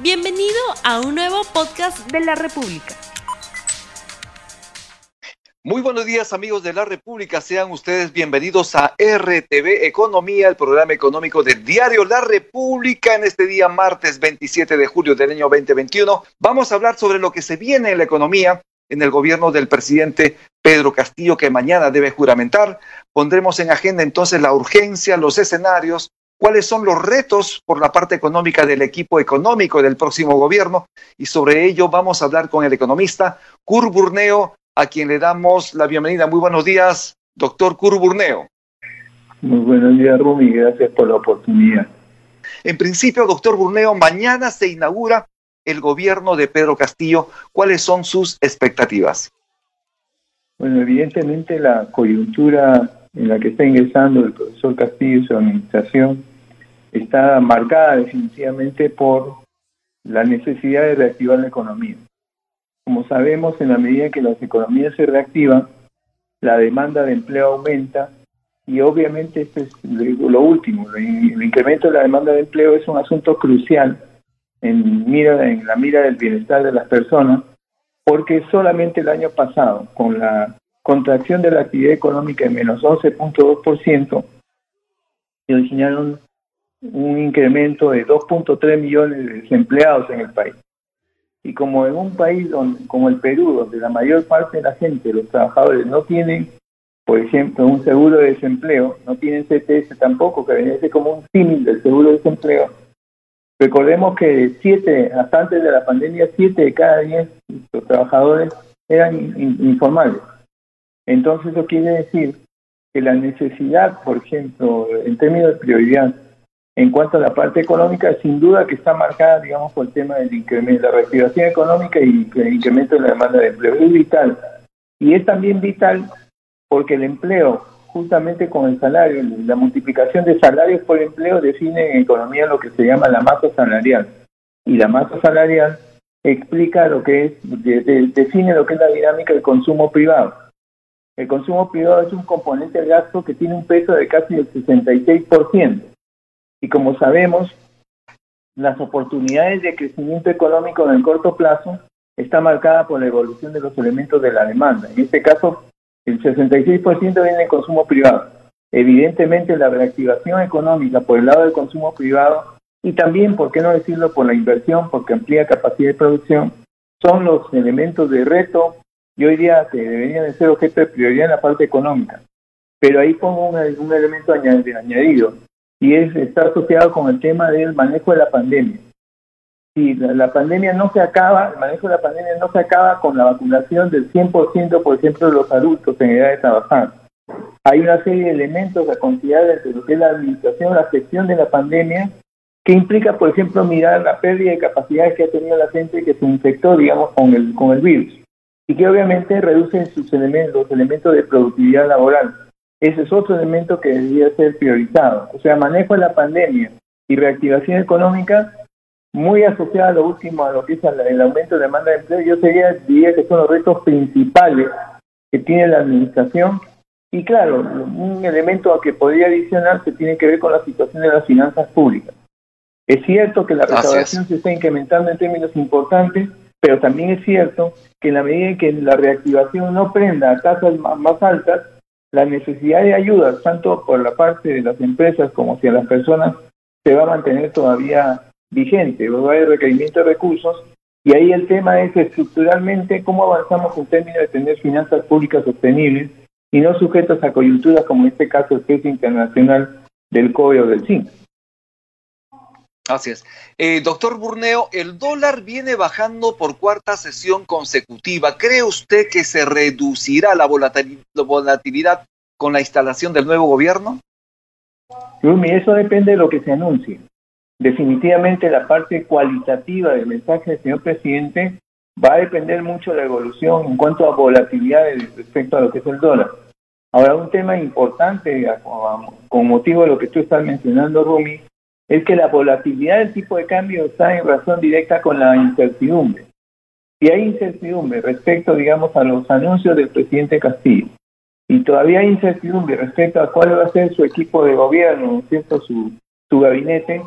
Bienvenido a un nuevo podcast de la República. Muy buenos días amigos de la República, sean ustedes bienvenidos a RTV Economía, el programa económico del diario La República en este día martes 27 de julio del año 2021. Vamos a hablar sobre lo que se viene en la economía en el gobierno del presidente Pedro Castillo que mañana debe juramentar. Pondremos en agenda entonces la urgencia, los escenarios, cuáles son los retos por la parte económica del equipo económico del próximo gobierno y sobre ello vamos a hablar con el economista Cur Burneo, a quien le damos la bienvenida. Muy buenos días, doctor Cur Burneo. Muy buenos días, Rumi, gracias por la oportunidad. En principio, doctor Burneo, mañana se inaugura el gobierno de Pedro Castillo. ¿Cuáles son sus expectativas? Bueno, evidentemente la coyuntura en la que está ingresando el profesor Castillo y su administración está marcada definitivamente por la necesidad de reactivar la economía. Como sabemos, en la medida que las economías se reactivan, la demanda de empleo aumenta y obviamente esto es lo último, el incremento de la demanda de empleo es un asunto crucial en, mira, en la mira del bienestar de las personas, porque solamente el año pasado, con la contracción de la actividad económica en menos 11.2%, se originaron un incremento de 2.3 millones de desempleados en el país. Y como en un país donde, como el Perú, donde la mayor parte de la gente, los trabajadores, no tienen, por ejemplo, un seguro de desempleo, no tienen CTS tampoco, que viene como un símil del seguro de desempleo, recordemos que siete, hasta antes de la pandemia, siete de cada diez los trabajadores eran informales. Entonces eso quiere decir que la necesidad, por ejemplo, en términos de prioridad, en cuanto a la parte económica, sin duda que está marcada, digamos, por el tema del incremento, la reactivación económica y el incremento de la demanda de empleo. Es vital. Y es también vital porque el empleo, justamente con el salario, la multiplicación de salarios por empleo define en economía lo que se llama la masa salarial. Y la masa salarial explica lo que es, define lo que es la dinámica del consumo privado. El consumo privado es un componente del gasto que tiene un peso de casi el 66%. Y como sabemos, las oportunidades de crecimiento económico en el corto plazo está marcada por la evolución de los elementos de la demanda. En este caso, el 66% viene del consumo privado. Evidentemente, la reactivación económica por el lado del consumo privado y también, por qué no decirlo, por la inversión, porque amplía capacidad de producción, son los elementos de reto yo diría que deberían de ser objeto de prioridad en la parte económica. Pero ahí pongo un, elemento añadido, y es está asociado con el tema del manejo de la pandemia. Si la, pandemia no se acaba, el manejo de la pandemia no se acaba con la vacunación del 100%, por ejemplo, de los adultos en edad de trabajar. Hay una serie de elementos a considerar entre lo que es la administración, la gestión de la pandemia, que implica, por ejemplo, mirar la pérdida de capacidades que ha tenido la gente que se infectó, digamos, con el, con el virus y que obviamente reducen sus elementos, los elementos de productividad laboral. Ese es otro elemento que debería ser priorizado. O sea, manejo de la pandemia y reactivación económica, muy asociada a lo último, a lo que es el aumento de demanda de empleo, yo sería, diría que son los retos principales que tiene la administración. Y claro, un elemento a que podría adicionarse tiene que ver con la situación de las finanzas públicas. Es cierto que la recaudación se está incrementando en términos importantes, pero también es cierto que en la medida en que la reactivación no prenda a tasas más altas, la necesidad de ayuda, tanto por la parte de las empresas como hacia las personas, se va a mantener todavía vigente, va a haber requerimiento de recursos, y ahí el tema es estructuralmente cómo avanzamos en términos de tener finanzas públicas sostenibles y no sujetas a coyunturas como en este caso el precio internacional del COVID o del zinc. Así es. Eh, doctor Burneo, el dólar viene bajando por cuarta sesión consecutiva. ¿Cree usted que se reducirá la volatilidad con la instalación del nuevo gobierno? Rumi, eso depende de lo que se anuncie. Definitivamente la parte cualitativa del mensaje del señor presidente va a depender mucho de la evolución en cuanto a volatilidad respecto a lo que es el dólar. Ahora, un tema importante con motivo de lo que tú estás mencionando, Rumi, es que la volatilidad del tipo de cambio está en razón directa con la incertidumbre. Si hay incertidumbre respecto, digamos, a los anuncios del presidente Castillo, y todavía hay incertidumbre respecto a cuál va a ser su equipo de gobierno, ¿cierto? Su, su gabinete,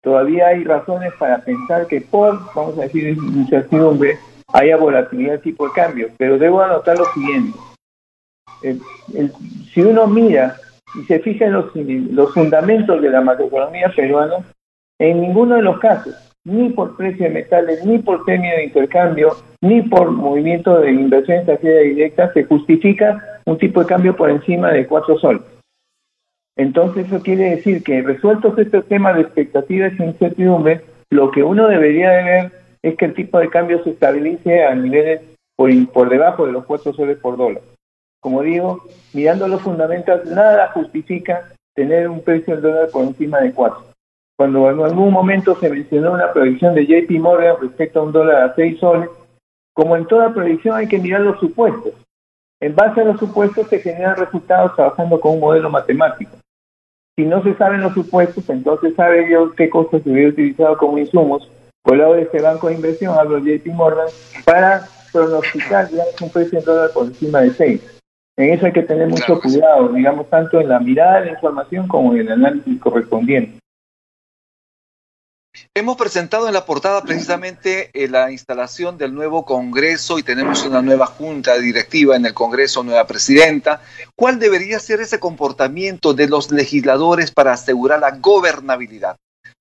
todavía hay razones para pensar que por, vamos a decir, incertidumbre, haya volatilidad de tipo de cambio. Pero debo anotar lo siguiente. si uno mira y se fija en los, fundamentos de la macroeconomía peruana, en ninguno de los casos, ni por precio de metales, ni por premio de intercambio, ni por movimiento de inversión extranjera directa, se justifica un tipo de cambio por encima de cuatro soles. Entonces eso quiere decir que resueltos estos temas de expectativas e incertidumbre, lo que uno debería de ver es que el tipo de cambio se estabilice a niveles por, por debajo de los cuatro soles por dólar. Como digo, mirando los fundamentos, nada justifica tener un precio del dólar por encima de cuatro. Cuando en algún momento se mencionó una predicción de JP Morgan respecto a un dólar a seis soles, como en toda predicción hay que mirar los supuestos. En base a los supuestos se generan resultados trabajando con un modelo matemático. Si no se saben los supuestos, entonces sabe Dios qué cosas se hubiera utilizado como insumos por lado de este banco de inversión, hablo de JP Morgan, para pronosticar digamos, un precio en dólar por encima de 6. En eso hay que tener mucho cuidado, digamos, tanto en la mirada de la información como en el análisis correspondiente. Hemos presentado en la portada precisamente eh, la instalación del nuevo Congreso y tenemos una nueva junta directiva en el Congreso, nueva presidenta. ¿Cuál debería ser ese comportamiento de los legisladores para asegurar la gobernabilidad?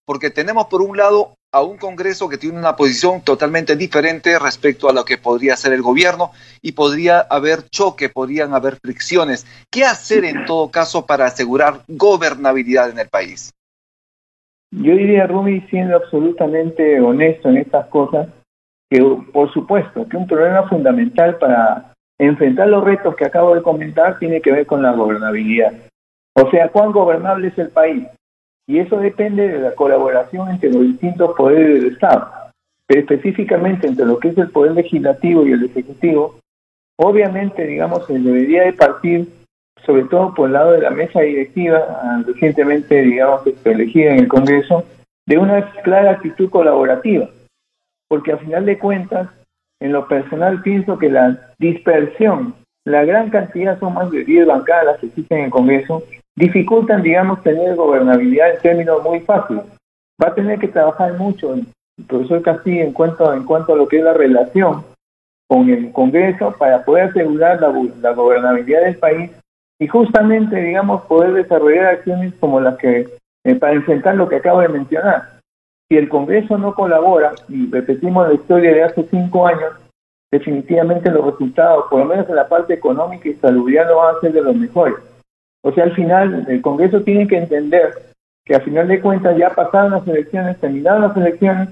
Porque tenemos por un lado a un Congreso que tiene una posición totalmente diferente respecto a lo que podría ser el gobierno y podría haber choque, podrían haber fricciones. ¿Qué hacer en todo caso para asegurar gobernabilidad en el país? Yo diría, Rumi, siendo absolutamente honesto en estas cosas, que por supuesto que un problema fundamental para enfrentar los retos que acabo de comentar tiene que ver con la gobernabilidad. O sea, cuán gobernable es el país. Y eso depende de la colaboración entre los distintos poderes del Estado, pero específicamente entre lo que es el poder legislativo y el ejecutivo. Obviamente, digamos, se debería de partir sobre todo por el lado de la mesa directiva, recientemente, digamos, este, elegida en el Congreso, de una clara actitud colaborativa, porque al final de cuentas, en lo personal pienso que la dispersión, la gran cantidad, son más de 10 bancadas que existen en el Congreso, dificultan, digamos, tener gobernabilidad en términos muy fáciles. Va a tener que trabajar mucho el profesor Castillo en cuanto, en cuanto a lo que es la relación con el Congreso para poder asegurar la, la gobernabilidad del país y justamente, digamos, poder desarrollar acciones como las que, eh, para enfrentar lo que acabo de mencionar. Si el Congreso no colabora, y repetimos la historia de hace cinco años, definitivamente los resultados, por lo menos en la parte económica y salubridad, no van a ser de los mejores. O sea, al final, el Congreso tiene que entender que al final de cuentas ya pasaron las elecciones, terminaron las elecciones,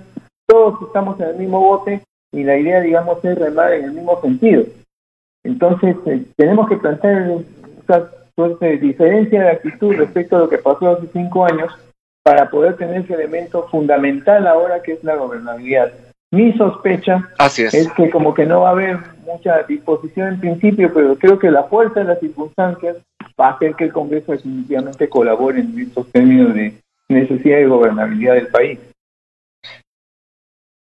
todos estamos en el mismo bote y la idea, digamos, es remar en el mismo sentido. Entonces, eh, tenemos que plantear esta diferencia de actitud respecto a lo que pasó hace cinco años para poder tener ese elemento fundamental ahora que es la gobernabilidad. Mi sospecha es. que como que no va a haber mucha disposición en principio, pero creo que la fuerza de las circunstancias va a hacer que el Congreso definitivamente colabore en estos términos de necesidad de gobernabilidad del país.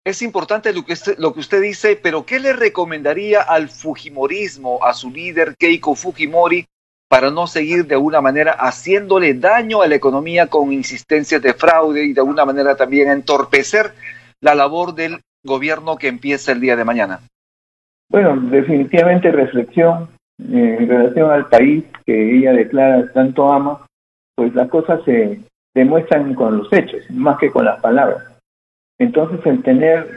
Es importante lo que, usted, lo que usted dice, pero ¿qué le recomendaría al Fujimorismo, a su líder Keiko Fujimori, para no seguir de alguna manera haciéndole daño a la economía con insistencias de fraude y de alguna manera también entorpecer la labor del gobierno que empieza el día de mañana? Bueno, definitivamente reflexión en relación al país que ella declara tanto ama, pues las cosas se demuestran con los hechos, más que con las palabras. Entonces, el tener,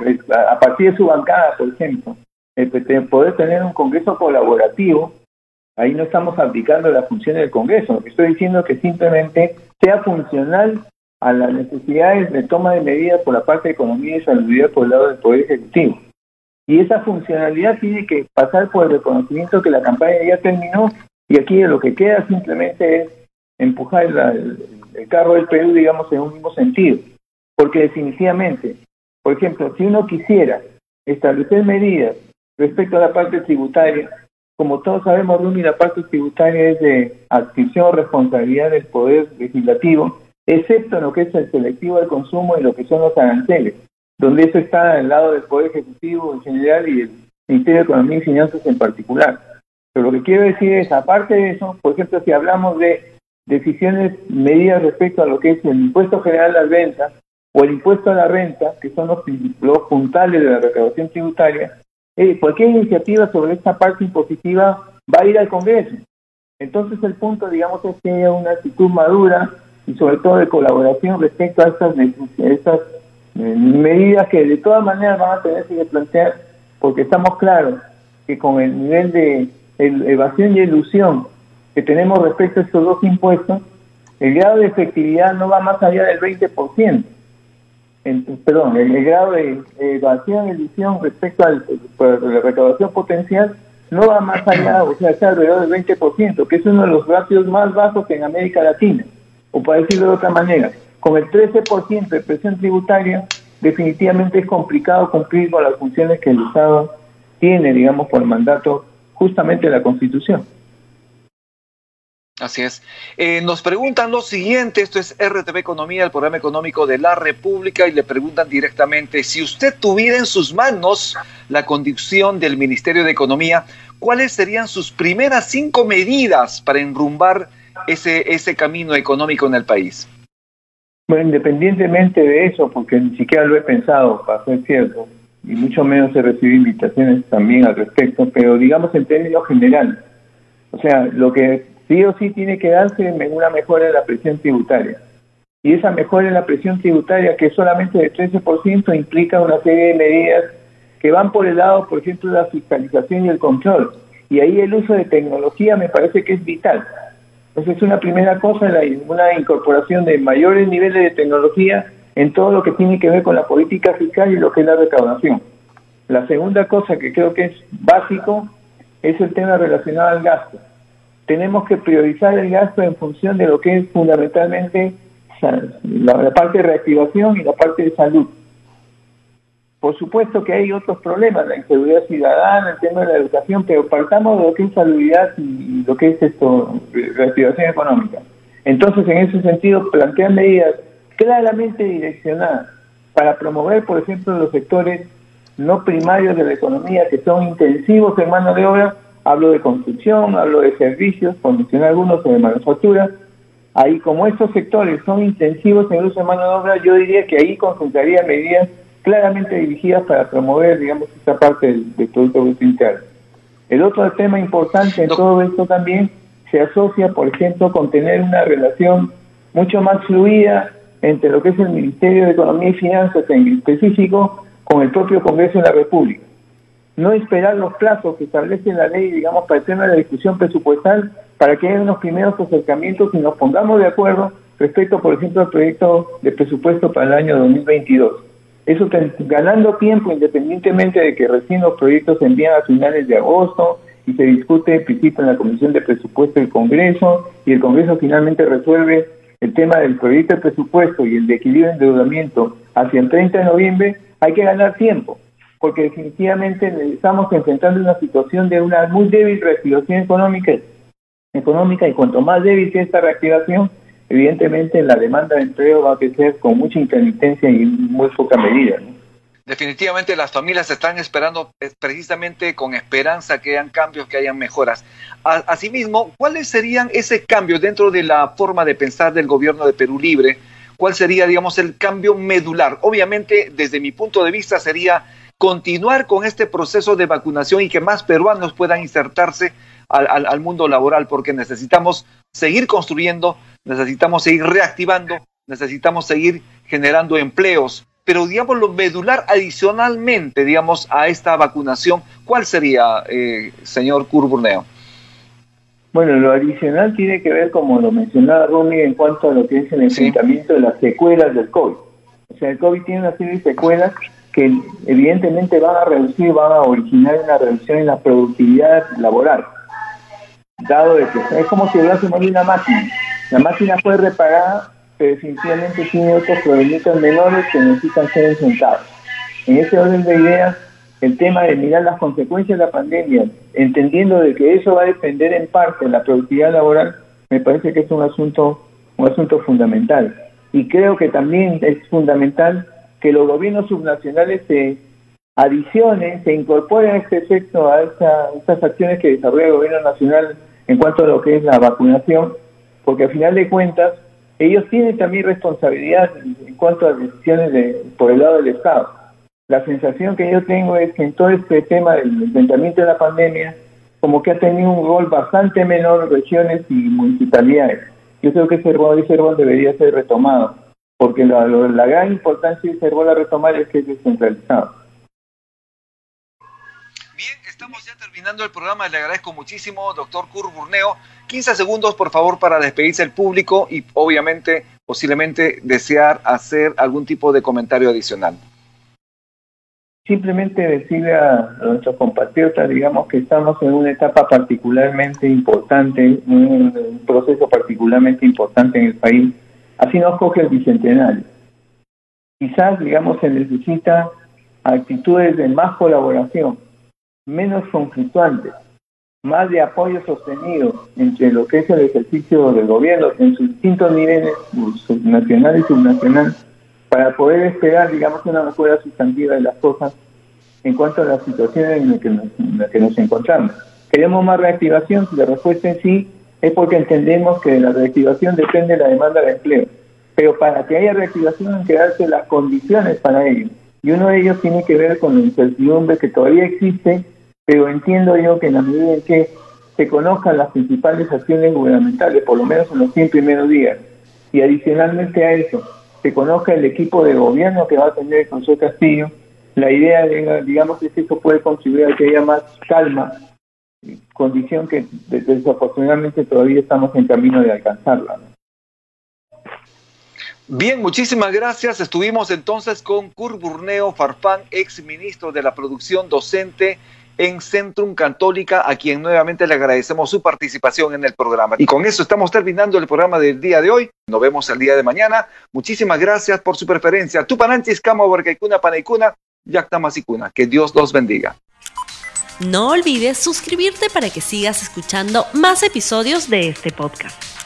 a partir de su bancada, por ejemplo, el poder tener un Congreso colaborativo Ahí no estamos aplicando la función del Congreso. Lo que estoy diciendo es que simplemente sea funcional a las necesidades de toma de medidas por la parte de economía y salud por el lado del Poder Ejecutivo. Y esa funcionalidad tiene que pasar por el reconocimiento que la campaña ya terminó y aquí lo que queda simplemente es empujar el, carro del Perú, digamos, en un mismo sentido. Porque definitivamente, por ejemplo, si uno quisiera establecer medidas respecto a la parte tributaria, como todos sabemos, Rumi, la parte tributaria es de adscripción o responsabilidad del Poder Legislativo, excepto en lo que es el selectivo del consumo y lo que son los aranceles, donde eso está al lado del Poder Ejecutivo en general y el Ministerio de Economía y Finanzas en particular. Pero lo que quiero decir es, aparte de eso, por ejemplo, si hablamos de decisiones, medidas respecto a lo que es el impuesto general a las ventas, o el impuesto a la renta, que son los, los puntales de la recaudación tributaria, eh, cualquier iniciativa sobre esta parte impositiva va a ir al Congreso. Entonces el punto, digamos, es que haya una actitud madura y sobre todo de colaboración respecto a estas, estas eh, medidas que de todas maneras van a tener que plantear, porque estamos claros que con el nivel de evasión y ilusión que tenemos respecto a estos dos impuestos, el grado de efectividad no va más allá del 20% perdón, el, grado de evasión y ilusión respecto a la recaudación potencial no va más allá, o sea, está alrededor del 20%, que es uno de los ratios más bajos en América Latina. O para decirlo de otra manera, con el 13% de presión tributaria, definitivamente es complicado cumplir con las funciones que el Estado tiene, digamos, por mandato justamente de la Constitución. Así es. Eh, nos preguntan lo siguiente, esto es RTV Economía, el programa económico de la República, y le preguntan directamente, si usted tuviera en sus manos la conducción del Ministerio de Economía, ¿cuáles serían sus primeras cinco medidas para enrumbar ese, ese camino económico en el país? Bueno, independientemente de eso, porque ni siquiera lo he pensado, para ser cierto, y mucho menos he recibido invitaciones también al respecto, pero digamos en términos generales. O sea, lo que sí o sí tiene que darse una mejora en la presión tributaria. Y esa mejora en la presión tributaria, que es solamente de 13%, implica una serie de medidas que van por el lado, por ejemplo, de la fiscalización y el control. Y ahí el uso de tecnología me parece que es vital. Entonces, es una primera cosa, la, una incorporación de mayores niveles de tecnología en todo lo que tiene que ver con la política fiscal y lo que es la recaudación. La segunda cosa que creo que es básico es el tema relacionado al gasto tenemos que priorizar el gasto en función de lo que es fundamentalmente la, parte de reactivación y la parte de salud. Por supuesto que hay otros problemas, la inseguridad ciudadana, el tema de la educación, pero partamos de lo que es salubridad y lo que es esto, reactivación económica. Entonces, en ese sentido, plantean medidas claramente direccionadas para promover, por ejemplo, los sectores no primarios de la economía que son intensivos en mano de obra Hablo de construcción, hablo de servicios, por mencionar algunos, o de manufactura. Ahí, como estos sectores son intensivos en uso de mano de obra, yo diría que ahí concentraría medidas claramente dirigidas para promover, digamos, esta parte del, Producto Bruto Interno. El otro tema importante en todo esto también se asocia, por ejemplo, con tener una relación mucho más fluida entre lo que es el Ministerio de Economía y Finanzas en específico con el propio Congreso de la República no esperar los plazos que establece la ley, digamos, para el tema de la discusión presupuestal, para que haya unos primeros acercamientos y nos pongamos de acuerdo respecto, por ejemplo, al proyecto de presupuesto para el año 2022. Eso ganando tiempo independientemente de que recién los proyectos se envían a finales de agosto y se discute en principio en la Comisión de Presupuesto del Congreso y el Congreso finalmente resuelve el tema del proyecto de presupuesto y el de equilibrio de endeudamiento hacia el 30 de noviembre, hay que ganar tiempo porque definitivamente estamos enfrentando una situación de una muy débil reactivación económica, económica y cuanto más débil sea esta reactivación, evidentemente la demanda de empleo va a crecer con mucha intermitencia y muy poca medida. Definitivamente las familias están esperando eh, precisamente con esperanza que hayan cambios, que hayan mejoras. Asimismo, ¿cuáles serían ese cambio dentro de la forma de pensar del gobierno de Perú Libre? ¿Cuál sería, digamos, el cambio medular? Obviamente, desde mi punto de vista, sería continuar con este proceso de vacunación y que más peruanos puedan insertarse al, mundo laboral, porque necesitamos seguir construyendo, necesitamos seguir reactivando, necesitamos seguir generando empleos. Pero, digamos, lo medular adicionalmente, digamos, a esta vacunación, ¿cuál sería, eh, señor Curburneo? Bueno, lo adicional tiene que ver, como lo mencionaba Rumi, en cuanto a lo que es el enfrentamiento de las secuelas del COVID. O sea, el COVID tiene una serie de secuelas que evidentemente van a reducir, van a originar una reducción en la productividad laboral. Dado de que es como si hablásemos de una máquina. La máquina fue reparada, pero definitivamente tiene otros problemitas menores que necesitan ser enfrentados. En ese orden de ideas, el tema de mirar las consecuencias de la pandemia, entendiendo de que eso va a depender en parte de la productividad laboral, me parece que es un asunto, un asunto fundamental. Y creo que también es fundamental que los gobiernos subnacionales se adicionen, se incorporen a este efecto a estas acciones que desarrolla el gobierno nacional en cuanto a lo que es la vacunación, porque al final de cuentas ellos tienen también responsabilidad en cuanto a decisiones de, por el lado del Estado. La sensación que yo tengo es que en todo este tema del enfrentamiento de la pandemia, como que ha tenido un rol bastante menor regiones y municipalidades. Yo creo que ese rol, ese rol debería ser retomado, porque la, gran importancia de ese rol a retomar es que es descentralizado. Bien, estamos ya terminando el programa. Le agradezco muchísimo, doctor Kurt Burneo. 15 segundos, por favor, para despedirse del público y obviamente, posiblemente, desear hacer algún tipo de comentario adicional. Simplemente decirle a, nuestros compatriotas, digamos, que estamos en una etapa particularmente importante, un proceso particularmente importante en el país. Así nos coge el bicentenario. Quizás, digamos, se necesita actitudes de más colaboración, menos conflictuantes, más de apoyo sostenido entre lo que es el ejercicio del gobierno en sus distintos niveles, nacional y subnacional, para poder esperar, digamos, una mejora sustantiva de las cosas en cuanto a la situación en la que nos, encontramos. ¿Queremos más reactivación? La respuesta en sí es porque entendemos que de la reactivación depende la demanda de empleo. Pero para que haya reactivación hay que darse las condiciones para ello. Y uno de ellos tiene que ver con la incertidumbre que todavía existe pero entiendo yo que en la medida en que se conozcan las principales acciones gubernamentales, por lo menos en los 100 primeros días, y adicionalmente a eso, se conozca el equipo de gobierno que va a tener el Consejo Castillo, la idea, digamos, es que eso puede contribuir a que haya más calma, condición que desafortunadamente todavía estamos en camino de alcanzarla. Bien, muchísimas gracias. Estuvimos entonces con Kurt Burneo Farfán, ex ministro de la Producción Docente en Centrum Católica, a quien nuevamente le agradecemos su participación en el programa. Y con eso estamos terminando el programa del día de hoy. Nos vemos el día de mañana. Muchísimas gracias por su preferencia. Tupananchis, Cama, Borcaicuna, Panaicuna, Yactamasicuna. Que Dios los bendiga. No olvides suscribirte para que sigas escuchando más episodios de este podcast.